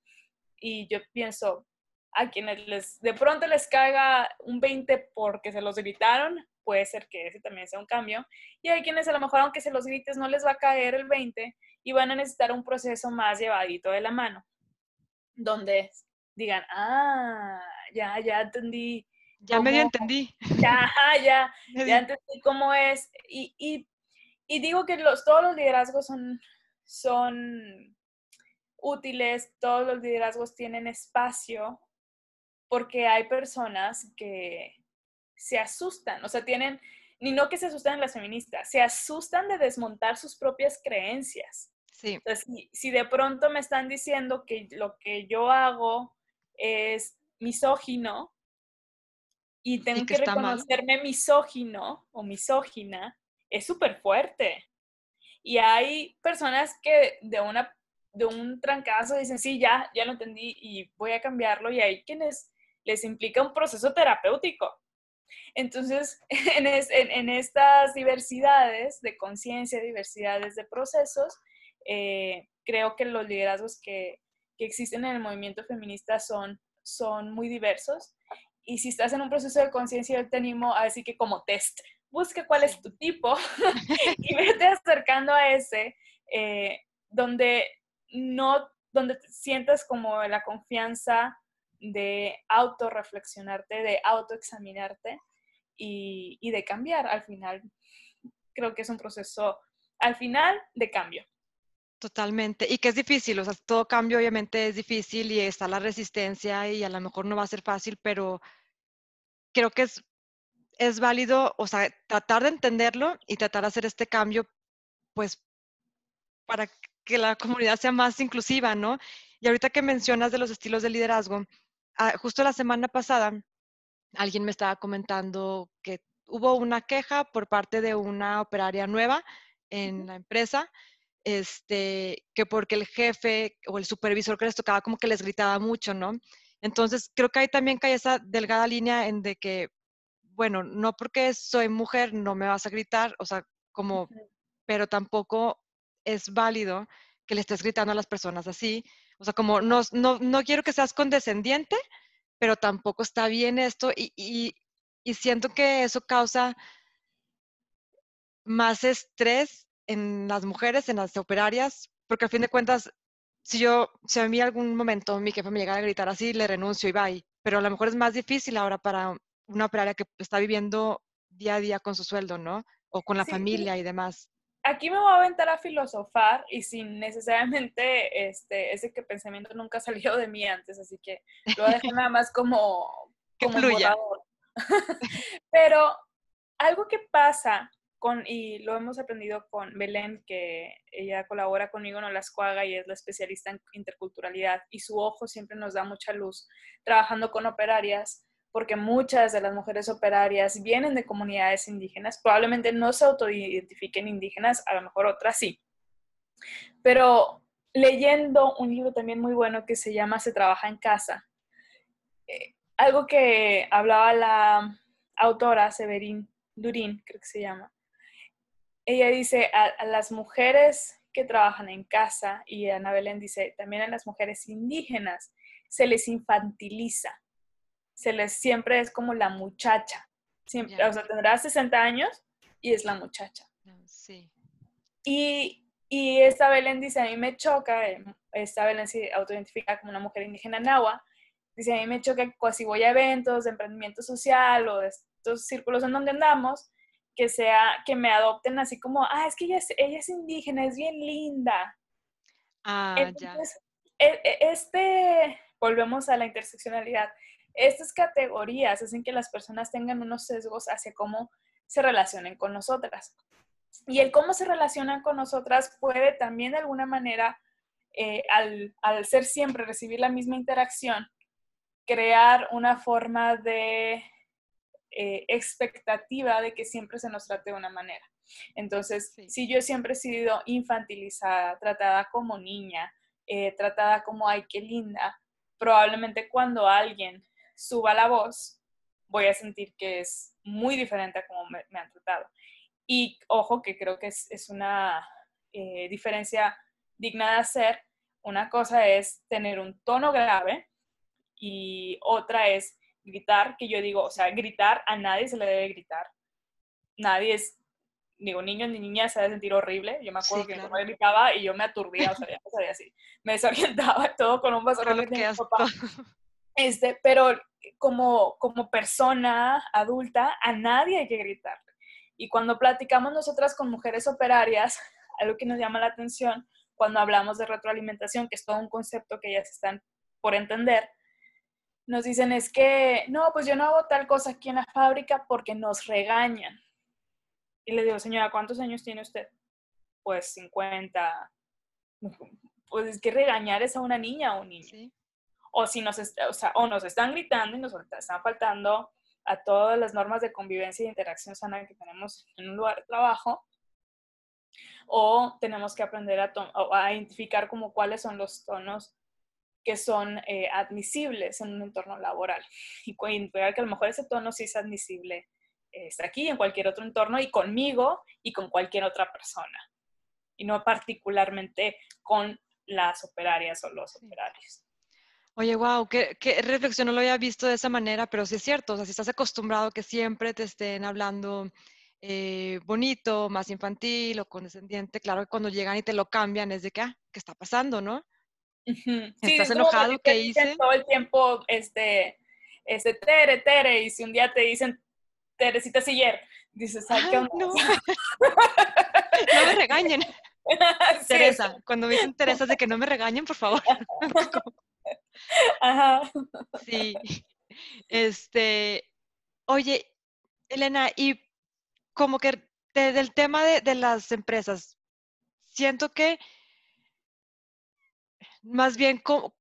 y yo pienso, a quienes les, de pronto les caiga un 20 porque se los gritaron, puede ser que ese también sea un cambio. Y hay quienes a lo mejor, aunque se los grites, no les va a caer el 20 y van a necesitar un proceso más llevadito de la mano, donde digan, ah, ya, ya entendí. Ya medio entendí. Ya, ya, ya entendí cómo es. Y, y, y digo que los, todos los liderazgos son, son útiles, todos los liderazgos tienen espacio, porque hay personas que se asustan, o sea, tienen, ni no que se asustan las feministas, se asustan de desmontar sus propias creencias. Sí. Entonces, si, si de pronto me están diciendo que lo que yo hago es misógino y tengo que, que reconocerme mal. misógino o misógina, es súper fuerte. Y hay personas que de, una, de un trancazo dicen, sí, ya, ya lo entendí y voy a cambiarlo. Y hay quienes les implica un proceso terapéutico. Entonces, en, es, en, en estas diversidades de conciencia, diversidades de procesos, eh, creo que los liderazgos que, que, existen en el movimiento feminista son, son muy diversos. Y si estás en un proceso de conciencia, yo te animo a decir que como test, busca cuál es tu tipo y vete acercando a ese, eh, donde no, donde te sientas como la confianza de autorreflexionarte, de autoexaminarte y, y de cambiar al final. Creo que es un proceso al final de cambio. Totalmente. Y que es difícil, o sea, todo cambio obviamente es difícil y está la resistencia y a lo mejor no va a ser fácil, pero creo que es, es válido, o sea, tratar de entenderlo y tratar de hacer este cambio, pues, para que la comunidad sea más inclusiva, ¿no? Y ahorita que mencionas de los estilos de liderazgo, ah, justo la semana pasada alguien me estaba comentando que hubo una queja por parte de una operaria nueva en la empresa, este, que porque el jefe o el supervisor que les tocaba como que les gritaba mucho, ¿no? Entonces, creo que ahí también cae esa delgada línea en de que, bueno, no porque soy mujer no me vas a gritar, o sea, como, pero tampoco es válido que le estés gritando a las personas así. O sea, como no, no, no quiero que seas condescendiente, pero tampoco está bien esto y, y, y siento que eso causa más estrés en las mujeres, en las operarias, porque al fin de cuentas, si yo, si a mí algún momento mi jefe me llega a gritar así, le renuncio y bye, pero a lo mejor es más difícil ahora para una operaria que está viviendo día a día con su sueldo, ¿no? O con la sí, familia y demás. Aquí me voy a aventar a filosofar y sin necesariamente este, ese que pensamiento nunca salió de mí antes, así que lo voy a dejar nada más como, como borrador. Pero algo que pasa con, y lo hemos aprendido con Belén, que ella colabora conmigo en la escuaga y es la especialista en interculturalidad, y su ojo siempre nos da mucha luz trabajando con operarias, porque muchas de las mujeres operarias vienen de comunidades indígenas, probablemente no se autoidentifiquen indígenas, a lo mejor otras sí. Pero leyendo un libro también muy bueno que se llama Se trabaja en casa, eh, algo que hablaba la autora Severin Durín, creo que se llama, ella dice a, a, las mujeres que trabajan en casa y Ana Belén dice también a las mujeres indígenas se les infantiliza, se les siempre es como la muchacha, siempre, yeah. o sea, tendrá 60 años y es la muchacha. Sí. Y, y esta Belén dice, a mí me choca, esta Belén se autoidentifica como una mujer indígena nahua, dice, a mí me choca que si voy a eventos de emprendimiento social o de estos círculos en donde andamos, que sea, que me adopten así como, ah, es que ella es, ella es indígena, es bien linda. Ah, Entonces, ya. e, e, este, volvemos a la interseccionalidad, estas categorías hacen que las personas tengan unos sesgos hacia cómo se relacionen con nosotras. Y el cómo se relacionan con nosotras puede también de alguna manera, eh, al, al ser siempre recibir la misma interacción, crear una forma de eh, expectativa de que siempre se nos trate de una manera. Entonces, si yo siempre he sido infantilizada, tratada como niña, eh, tratada como, ay, qué linda, probablemente cuando alguien suba la voz, voy a sentir que es muy diferente a como me, han tratado. Y ojo, que creo que es, es una eh, diferencia digna de hacer. Una cosa es tener un tono grave y otra es gritar, que yo digo, o sea, gritar a nadie se le debe gritar. Nadie es, digo, niños ni niñas se debe sentir horrible. Yo me acuerdo que claro. gritaba y yo me aturdía, o sea, ya sabía así. Me desorientaba todo con un vaso de mi papá. Este, pero como, como persona adulta, a nadie hay que gritar. Y cuando platicamos nosotras con mujeres operarias, algo que nos llama la atención cuando hablamos de retroalimentación, que es todo un concepto que ellas están por entender, nos dicen es que, no, pues yo no hago tal cosa aquí en la fábrica porque nos regañan. Y le digo, señora, ¿cuántos años tiene usted? Pues 50. Pues es que regañar es a una niña o un niño. O, si nos, o, sea, o nos están gritando y nos están faltando a todas las normas de convivencia e interacción sana que tenemos en un lugar de trabajo, o tenemos que aprender a, a identificar como cuáles son los tonos que son eh, admisibles en un entorno laboral. Y que a lo mejor ese tono sí es admisible eh, está aquí, en cualquier otro entorno, y conmigo y con cualquier otra persona. Y no particularmente con las operarias o los operarios. Oye, wow, qué, qué, reflexión, no lo había visto de esa manera, pero sí es cierto, o sea, si estás acostumbrado que siempre te estén hablando eh, bonito, más infantil o condescendiente, claro que cuando llegan y te lo cambian es de que, ah, ¿qué está pasando, no? ¿Estás enojado? ¿Qué hice? Todo el tiempo, este, este, Tere, Tere, y si un día te dicen Teresita Siller, dices, ay, ¿qué onda? No. no me regañen. Teresa, cuando me dicen Teresa de que no me regañen, por favor. Ajá. Sí. Este, oye, Elena, y como que del tema de, de las empresas, siento que más bien, ¿cómo,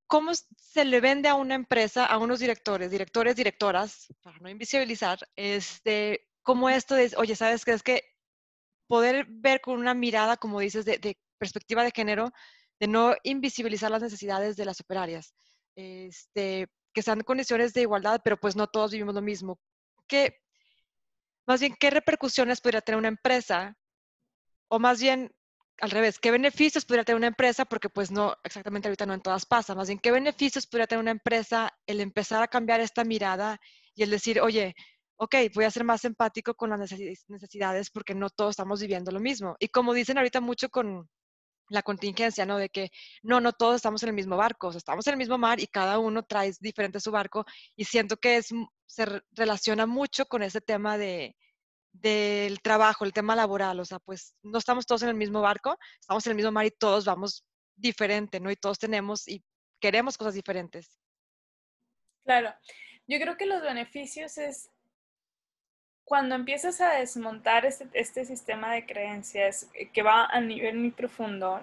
se le vende a una empresa, a unos directores, directores, directoras, para no invisibilizar, este, como esto de, oye, ¿sabes qué? Es que poder ver con una mirada, como dices, de, perspectiva de género, de no invisibilizar las necesidades de las operarias, este, que sean condiciones de igualdad, pero pues no todos vivimos lo mismo. ¿Qué, más bien, qué repercusiones podría tener una empresa? O más bien, al revés, ¿qué beneficios podría tener una empresa? Porque pues no, exactamente ahorita no en todas pasa, más bien, ¿qué beneficios podría tener una empresa el empezar a cambiar esta mirada y el decir, oye, ok, voy a ser más empático con las necesidades porque no todos estamos viviendo lo mismo? Y como dicen ahorita mucho con la contingencia, ¿no? De que no, no todos estamos en el mismo barco, o sea, estamos en el mismo mar y cada uno trae diferente su barco y siento que es, se relaciona mucho con ese tema de, del trabajo, el tema laboral, o sea, pues no estamos todos en el mismo barco, estamos en el mismo mar y todos vamos diferente, ¿no? Y todos tenemos y queremos cosas diferentes. Claro, yo creo que los beneficios es cuando empiezas a desmontar este, este sistema de creencias que va a nivel muy profundo,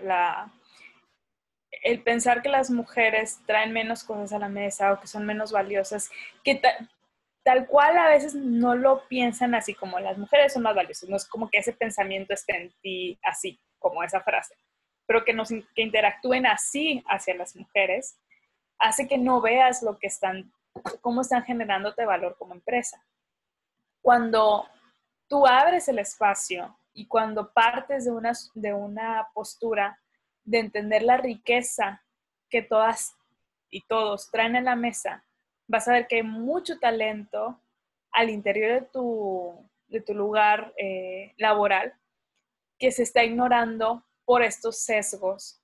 el pensar que las mujeres traen menos cosas a la mesa o que son menos valiosas, que tal cual a veces no lo piensan así como las mujeres son más valiosas, no es como que ese pensamiento esté en ti así, como esa frase, pero que, nos, que interactúen así hacia las mujeres, hace que no veas lo que están, cómo están generándote valor como empresa. Cuando tú abres el espacio y cuando partes de una, de una postura de entender la riqueza que todas y todos traen a la mesa, vas a ver que hay mucho talento al interior de tu, de tu lugar eh, laboral que se está ignorando por estos sesgos.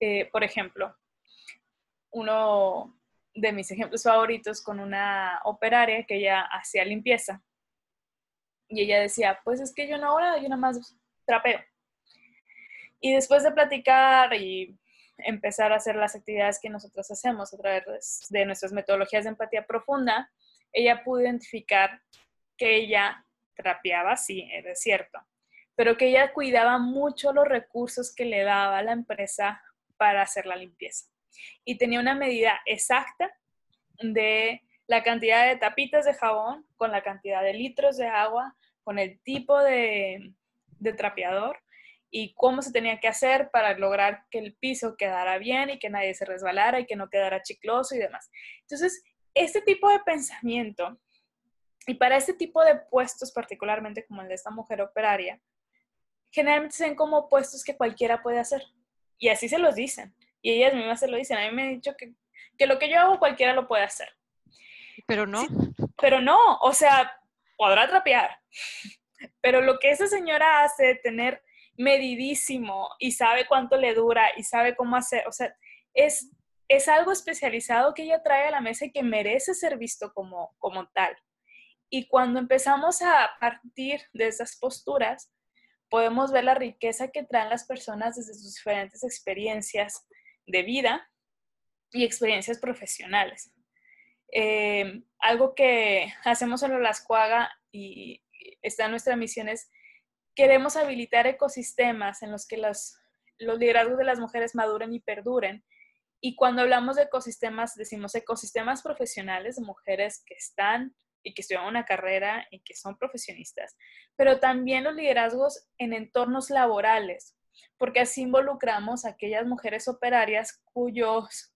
Eh, por ejemplo, uno de mis ejemplos favoritos con una operaria que ella hacía limpieza. Y ella decía, pues es que yo no nada, yo nada más trapeo. Y después de platicar y empezar a hacer las actividades que nosotros hacemos a través de nuestras metodologías de empatía profunda, ella pudo identificar que ella trapeaba, sí, es cierto, pero que ella cuidaba mucho los recursos que le daba la empresa para hacer la limpieza. Y tenía una medida exacta de la cantidad de tapitas de jabón con la cantidad de litros de agua, con el tipo de, de trapeador y cómo se tenía que hacer para lograr que el piso quedara bien y que nadie se resbalara y que no quedara chicloso y demás. Entonces, este tipo de pensamiento, y para este tipo de puestos, particularmente como el de esta mujer operaria, generalmente se ven como puestos que cualquiera puede hacer. Y así se los dicen. Y ellas mismas se lo dicen. A mí me han dicho que, que lo que yo hago cualquiera lo puede hacer. Pero no. pero no, o sea, podrá trapear. Pero lo que esa señora hace, tener medidísimo y sabe cuánto le dura y sabe cómo hacer, o sea, es, es algo especializado que ella trae a la mesa y que merece ser visto como, como tal. Y cuando empezamos a partir de esas posturas, podemos ver la riqueza que traen las personas desde sus diferentes experiencias de vida y experiencias profesionales. Eh, algo que hacemos en la Cuaga y está en nuestra misión es queremos habilitar ecosistemas en los que los liderazgos de las mujeres maduren y perduren. Y cuando hablamos de ecosistemas, decimos ecosistemas profesionales de mujeres que están y que estudian una carrera y que son profesionistas, pero también los liderazgos en entornos laborales, porque así involucramos a aquellas mujeres operarias cuyos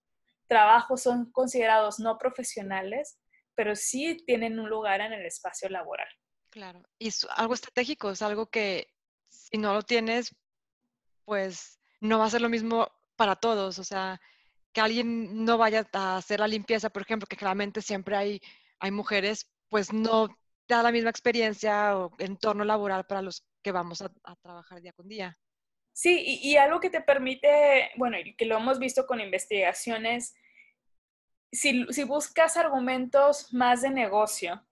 trabajos son considerados no profesionales, pero sí tienen un lugar en el espacio laboral. Claro, y es algo estratégico, es algo que si no lo tienes, pues no va a ser lo mismo para todos. O sea, que alguien no vaya a hacer la limpieza, por ejemplo, que claramente siempre hay, hay mujeres, pues no da la misma experiencia o entorno laboral para los que vamos a, trabajar día con día. Sí, y, y, algo que te permite, bueno, y que lo hemos visto con investigaciones, si, buscas argumentos más de negocio,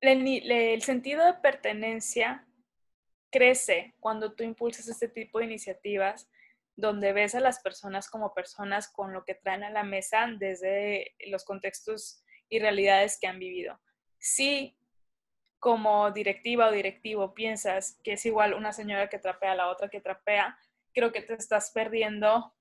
el sentido de pertenencia crece cuando tú impulsas este tipo de iniciativas donde ves a las personas como personas con lo que traen a la mesa desde los contextos y realidades que han vivido. Si como directiva o directivo piensas que es igual una señora que trapea a la otra que trapea, creo que te estás perdiendo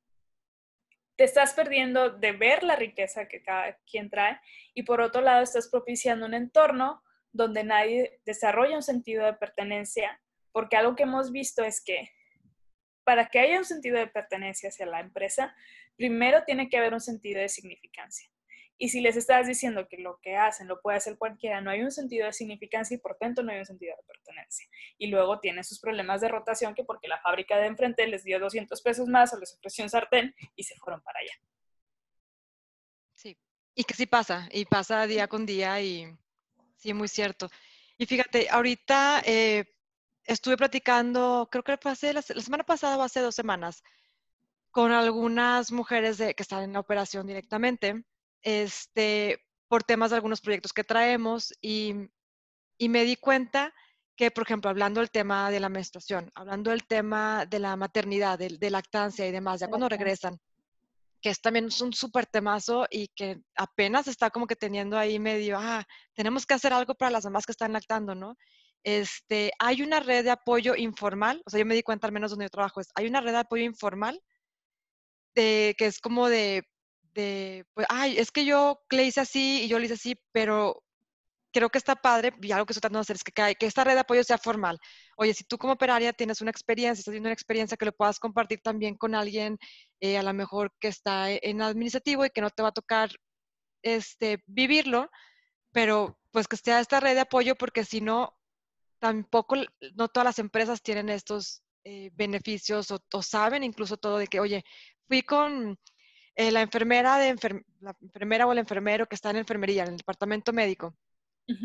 te estás perdiendo de ver la riqueza que cada quien trae y por otro lado estás propiciando un entorno donde nadie desarrolla un sentido de pertenencia, porque algo que hemos visto es que para que haya un sentido de pertenencia hacia la empresa, primero tiene que haber un sentido de significancia. Y si les estás diciendo que lo que hacen lo puede hacer cualquiera, no hay un sentido de significancia y por tanto no hay un sentido de pertenencia. Y luego tienen sus problemas de rotación que porque la fábrica de enfrente les dio 200 pesos más o les ofreció un sartén y se fueron para allá. Sí, y que sí pasa, y pasa día con día y Sí, muy cierto. Y fíjate, ahorita eh, estuve platicando, creo que pasé la, semana pasada o hace dos semanas, con algunas mujeres de, que están en la operación directamente, este, por temas de algunos proyectos que traemos y, y me di cuenta que, por ejemplo, hablando del tema de la menstruación, hablando del tema de la maternidad, de, de lactancia y demás, ya cuando regresan, que es también un súper temazo y que apenas está como que teniendo ahí medio, ah, tenemos que hacer algo para las mamás que están lactando, ¿no? Este, hay una red de apoyo informal, o sea, yo me di cuenta al menos donde yo trabajo, es, hay una red de apoyo informal de, que es como de, de, pues, ay, es que yo le hice así y yo le hice así, pero creo que está padre, y algo que estoy tratando de hacer es que, esta red de apoyo sea formal. Oye, si tú como operaria tienes una experiencia, estás teniendo una experiencia que lo puedas compartir también con alguien, eh, a lo mejor que está en administrativo y que no te va a tocar este, vivirlo, pero pues que esté esta red de apoyo porque si no, tampoco, no todas las empresas tienen estos eh, beneficios o, saben incluso todo de que, oye, fui con eh, la enfermera de la enfermera o el enfermero que está en enfermería, en el departamento médico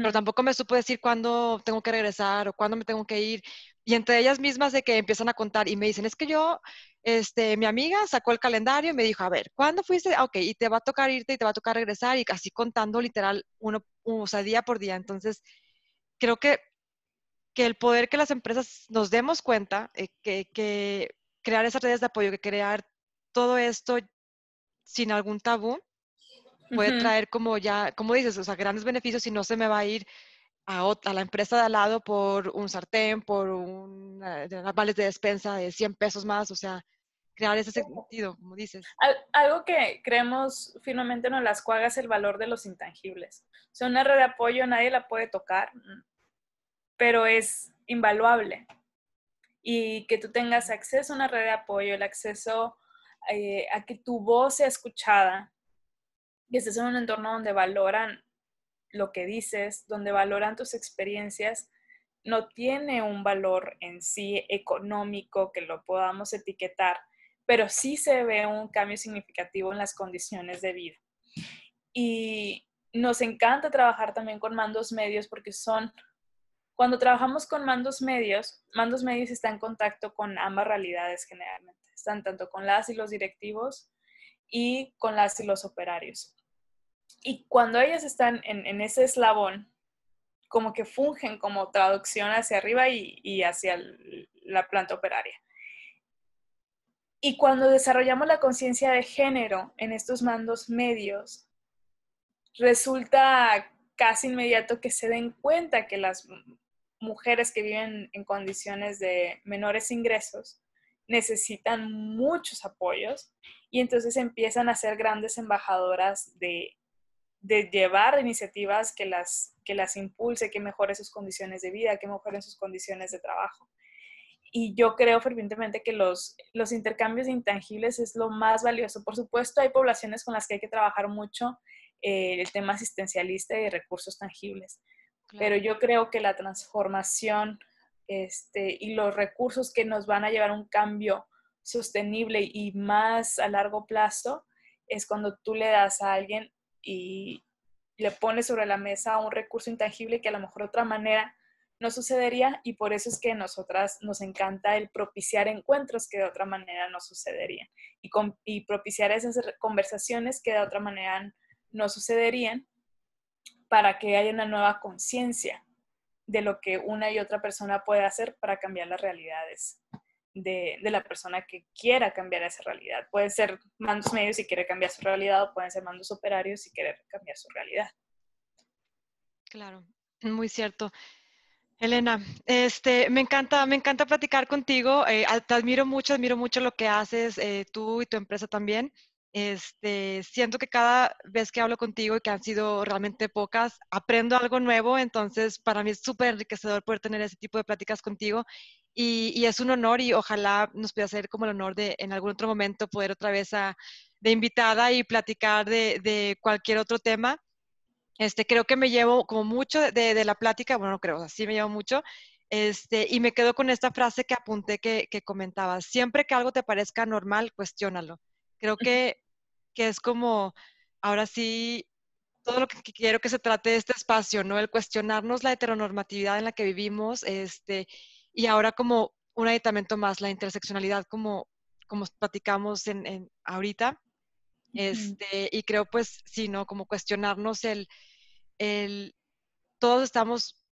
pero tampoco me supo decir cuándo tengo que regresar o cuándo me tengo que ir. Y entre ellas mismas de que empiezan a contar y me dicen, es que yo, este, mi amiga sacó el calendario y me dijo, a ver, ¿cuándo fuiste? Ah, ok, y te va a tocar irte y te va a tocar regresar y así contando literal uno, o sea, día por día. Entonces, creo que, que el poder que las empresas nos demos cuenta, eh, que, que crear esas redes de apoyo, que crear todo esto sin algún tabú, puede traer como ya, como dices, o sea, grandes beneficios y no se me va a ir a, a la empresa de al lado por un sartén, por un eh, vales de despensa de 100 pesos más, o sea, crear ese sentido, como dices. algo que creemos firmemente en las cuagas es el valor de los intangibles. O sea, una red de apoyo nadie la puede tocar, pero es invaluable. Y que tú tengas acceso a una red de apoyo, el acceso eh, a que tu voz sea escuchada, que estés en un entorno donde valoran lo que dices, donde valoran tus experiencias, no tiene un valor en sí económico que lo podamos etiquetar, pero sí se ve un cambio significativo en las condiciones de vida. Y nos encanta trabajar también con mandos medios porque son, cuando trabajamos con mandos medios, mandos medios están en contacto con ambas realidades generalmente. Están tanto con las y los directivos y con las y los operarios. Y cuando ellas están en, ese eslabón, como que fungen como traducción hacia arriba y, hacia la planta operaria. Y cuando desarrollamos la conciencia de género en estos mandos medios, resulta casi inmediato que se den cuenta que las mujeres que viven en condiciones de menores ingresos necesitan muchos apoyos y entonces empiezan a ser grandes embajadoras de, llevar iniciativas que las, que las impulse, que mejore sus condiciones de vida, que mejoren sus condiciones de trabajo. Y yo creo fervientemente que los, los intercambios intangibles es lo más valioso. Por supuesto, hay poblaciones con las que hay que trabajar mucho eh, el tema asistencialista y recursos tangibles. Pero yo creo que la transformación este, y los recursos que nos van a llevar a un cambio sostenible y más a largo plazo es cuando tú le das a alguien y le pones sobre la mesa un recurso intangible que a lo mejor de otra manera no sucedería y por eso es que a nosotras nos encanta el propiciar encuentros que de otra manera no sucederían y, y propiciar esas conversaciones que de otra manera no sucederían para que haya una nueva conciencia de lo que una y otra persona puede hacer para cambiar las realidades de, la persona que quiera cambiar esa realidad. Pueden ser mandos medios si quiere cambiar su realidad o pueden ser mandos operarios si quiere cambiar su realidad. Claro, muy cierto. Elena, este, me encanta, me encanta platicar contigo. Eh, te admiro mucho, admiro mucho lo que haces eh, tú y tu empresa también. Este, siento que cada vez que hablo contigo y que han sido realmente pocas, aprendo algo nuevo, entonces para mí es súper enriquecedor poder tener ese tipo de pláticas contigo y, es un honor y ojalá nos pueda hacer como el honor de en algún otro momento poder otra vez a, de invitada y platicar de, cualquier otro tema. Este, creo que me llevo como mucho de, la plática, bueno, no creo, así me llevo mucho, este, y me quedo con esta frase que apunté que, que comentabas, siempre que algo te parezca normal, cuestiónalo. Creo que, que es como, ahora sí, todo lo que quiero que se trate de este espacio, ¿no? El cuestionarnos la heteronormatividad en la que vivimos, este, y ahora como un aditamento más, la interseccionalidad, como, como platicamos en, en ahorita. Este, y creo pues, sí, ¿no? Como cuestionarnos el, el, todos estamos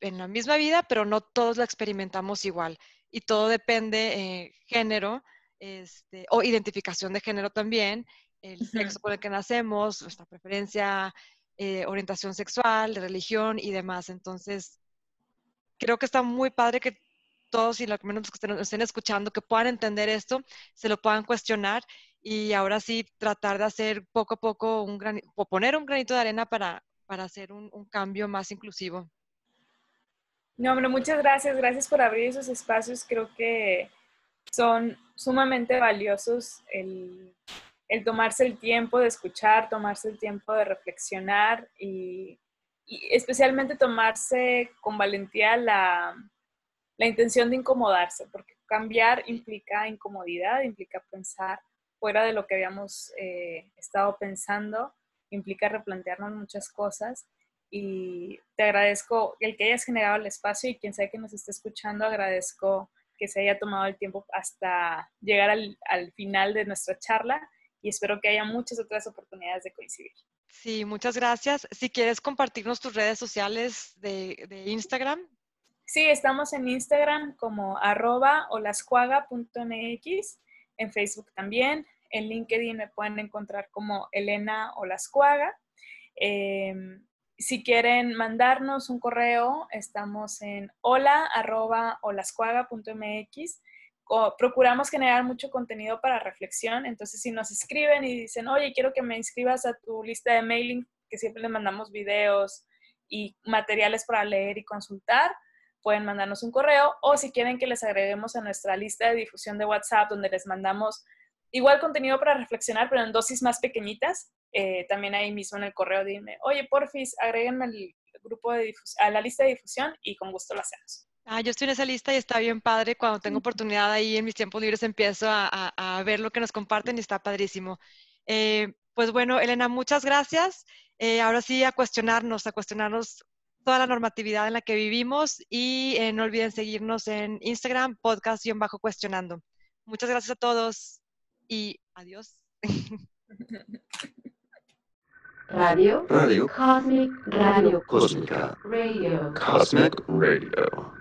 en la misma vida, pero no todos la experimentamos igual. Y todo depende, eh, género, este, o identificación de género también, el sexo con el que nacemos, nuestra preferencia, eh, orientación sexual, religión y demás. Entonces, creo que está muy padre que todos y lo menos que estén, estén escuchando, que puedan entender esto, se lo puedan cuestionar y ahora sí tratar de hacer poco a poco un gran, o poner un granito de arena para, para hacer un, un cambio más inclusivo. No, hombre, muchas gracias. Gracias por abrir esos espacios. Creo que son sumamente valiosos el, tomarse el tiempo de escuchar, tomarse el tiempo de reflexionar y, especialmente tomarse con valentía la, intención de incomodarse, porque cambiar implica incomodidad, implica pensar fuera de lo que habíamos eh, estado pensando, implica replantearnos muchas cosas. Y te agradezco el que hayas generado el espacio y quien sea que nos esté escuchando, agradezco que se haya tomado el tiempo hasta llegar al, final de nuestra charla y espero que haya muchas otras oportunidades de coincidir. Sí, muchas gracias. Si quieres compartirnos tus redes sociales de, Instagram. Sí, estamos en Instagram como arroba olascuaga.mx, en Facebook también, en LinkedIn me pueden encontrar como Elena Olascuaga. Em, si quieren mandarnos un correo, estamos en hola arroba olascuaga.mx. Procuramos generar mucho contenido para reflexión, entonces si nos escriben y dicen, oye, quiero que me inscribas a tu lista de mailing, que siempre les mandamos videos y materiales para leer y consultar, pueden mandarnos un correo o si quieren que les agreguemos a nuestra lista de difusión de WhatsApp donde les mandamos igual contenido para reflexionar, pero en dosis más pequeñitas, eh, también ahí mismo en el correo dime, oye, porfis, agréguenme al grupo de a la lista de difusión y con gusto lo hacemos. Ah, yo estoy en esa lista y está bien padre. Cuando tengo oportunidad ahí en mis tiempos libres empiezo a, ver lo que nos comparten y está padrísimo. Eh, pues bueno, Elena, muchas gracias. Eh, ahora sí a cuestionarnos, a cuestionarnos toda la normatividad en la que vivimos y eh, no olviden seguirnos en Instagram, podcast-cuestionando. Muchas gracias a todos y adiós. Radio. Radio. Cosmic Radio. Cósmica. Radio. Cosmic Radio.